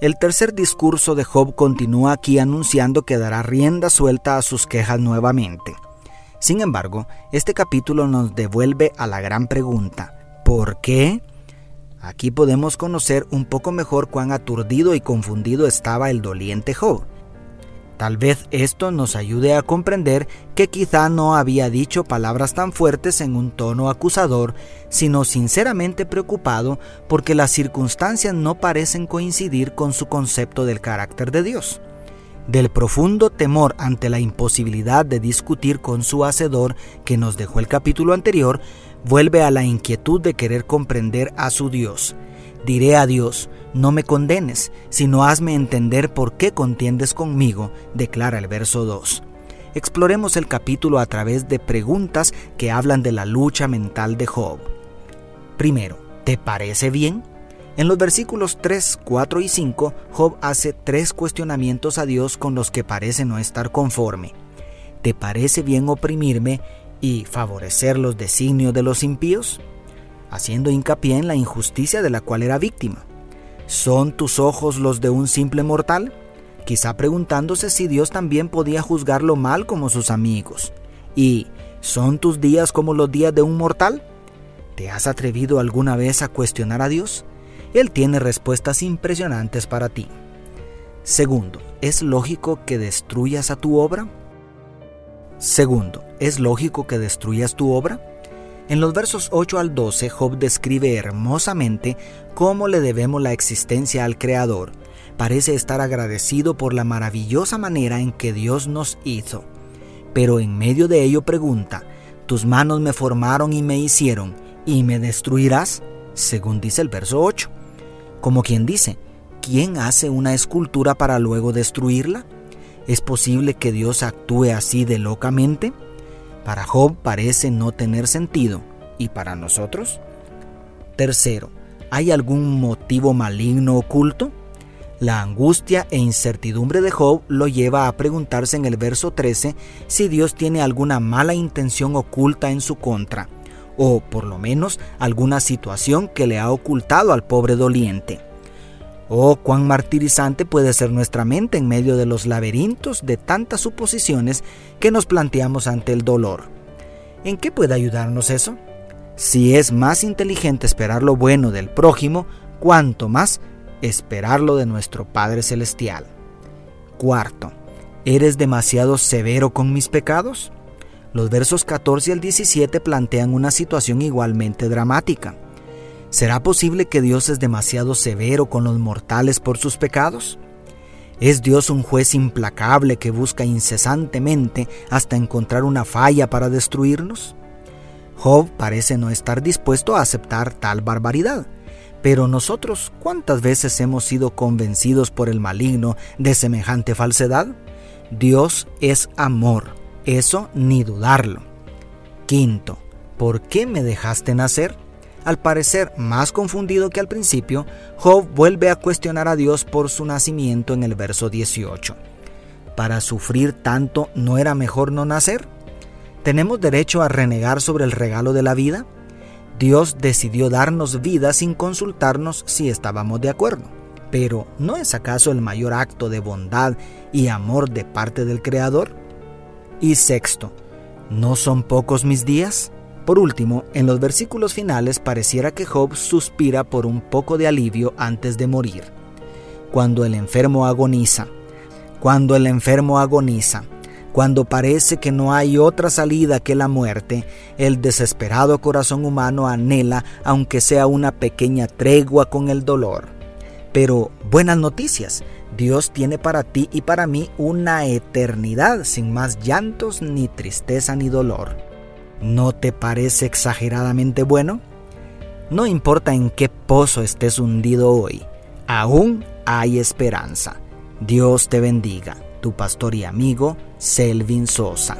el tercer discurso de Job continúa aquí anunciando que dará rienda suelta a sus quejas nuevamente. Sin embargo, este capítulo nos devuelve a la gran pregunta, ¿por qué? Aquí podemos conocer un poco mejor cuán aturdido y confundido estaba el doliente Job. Tal vez esto nos ayude a comprender que quizá no había dicho palabras tan fuertes en un tono acusador, sino sinceramente preocupado porque las circunstancias no parecen coincidir con su concepto del carácter de Dios. Del profundo temor ante la imposibilidad de discutir con su Hacedor que nos dejó el capítulo anterior, vuelve a la inquietud de querer comprender a su Dios. Diré a Dios, no me condenes, sino hazme entender por qué contiendes conmigo, declara el verso 2. Exploremos el capítulo a través de preguntas que hablan de la lucha mental de Job. Primero, ¿te parece bien? En los versículos 3, 4 y 5, Job hace tres cuestionamientos a Dios con los que parece no estar conforme. ¿Te parece bien oprimirme y favorecer los designios de los impíos? Haciendo hincapié en la injusticia de la cual era víctima. ¿Son tus ojos los de un simple mortal? Quizá preguntándose si Dios también podía juzgarlo mal como sus amigos. ¿Y son tus días como los días de un mortal? ¿Te has atrevido alguna vez a cuestionar a Dios? Él tiene respuestas impresionantes para ti. Segundo, ¿es lógico que destruyas a tu obra? Segundo, ¿es lógico que destruyas tu obra? En los versos 8 al 12, Job describe hermosamente cómo le debemos la existencia al Creador. Parece estar agradecido por la maravillosa manera en que Dios nos hizo. Pero en medio de ello pregunta, tus manos me formaron y me hicieron, ¿y me destruirás? Según dice el verso 8. Como quien dice, ¿quién hace una escultura para luego destruirla? ¿Es posible que Dios actúe así de locamente? Para Job parece no tener sentido. ¿Y para nosotros? Tercero, ¿hay algún motivo maligno oculto? La angustia e incertidumbre de Job lo lleva a preguntarse en el verso 13 si Dios tiene alguna mala intención oculta en su contra, o por lo menos alguna situación que le ha ocultado al pobre doliente. Oh, cuán martirizante puede ser nuestra mente en medio de los laberintos de tantas suposiciones que nos planteamos ante el dolor. ¿En qué puede ayudarnos eso? Si es más inteligente esperar lo bueno del prójimo, cuanto más esperarlo de nuestro Padre Celestial. Cuarto, ¿eres demasiado severo con mis pecados? Los versos 14 al 17 plantean una situación igualmente dramática. ¿Será posible que Dios es demasiado severo con los mortales por sus pecados? ¿Es Dios un juez implacable que busca incesantemente hasta encontrar una falla para destruirnos? Job parece no estar dispuesto a aceptar tal barbaridad. Pero nosotros, ¿cuántas veces hemos sido convencidos por el maligno de semejante falsedad? Dios es amor, eso ni dudarlo. Quinto, ¿por qué me dejaste nacer? Al parecer más confundido que al principio, Job vuelve a cuestionar a Dios por su nacimiento en el verso 18. ¿Para sufrir tanto no era mejor no nacer? ¿Tenemos derecho a renegar sobre el regalo de la vida? Dios decidió darnos vida sin consultarnos si estábamos de acuerdo. Pero ¿no es acaso el mayor acto de bondad y amor de parte del Creador? Y sexto, ¿no son pocos mis días? Por último, en los versículos finales pareciera que Job suspira por un poco de alivio antes de morir. Cuando el enfermo agoniza, cuando el enfermo agoniza, cuando parece que no hay otra salida que la muerte, el desesperado corazón humano anhela aunque sea una pequeña tregua con el dolor. Pero buenas noticias, Dios tiene para ti y para mí una eternidad sin más llantos ni tristeza ni dolor. ¿No te parece exageradamente bueno? No importa en qué pozo estés hundido hoy, aún hay esperanza. Dios te bendiga. Tu pastor y amigo, Selvin Sosa.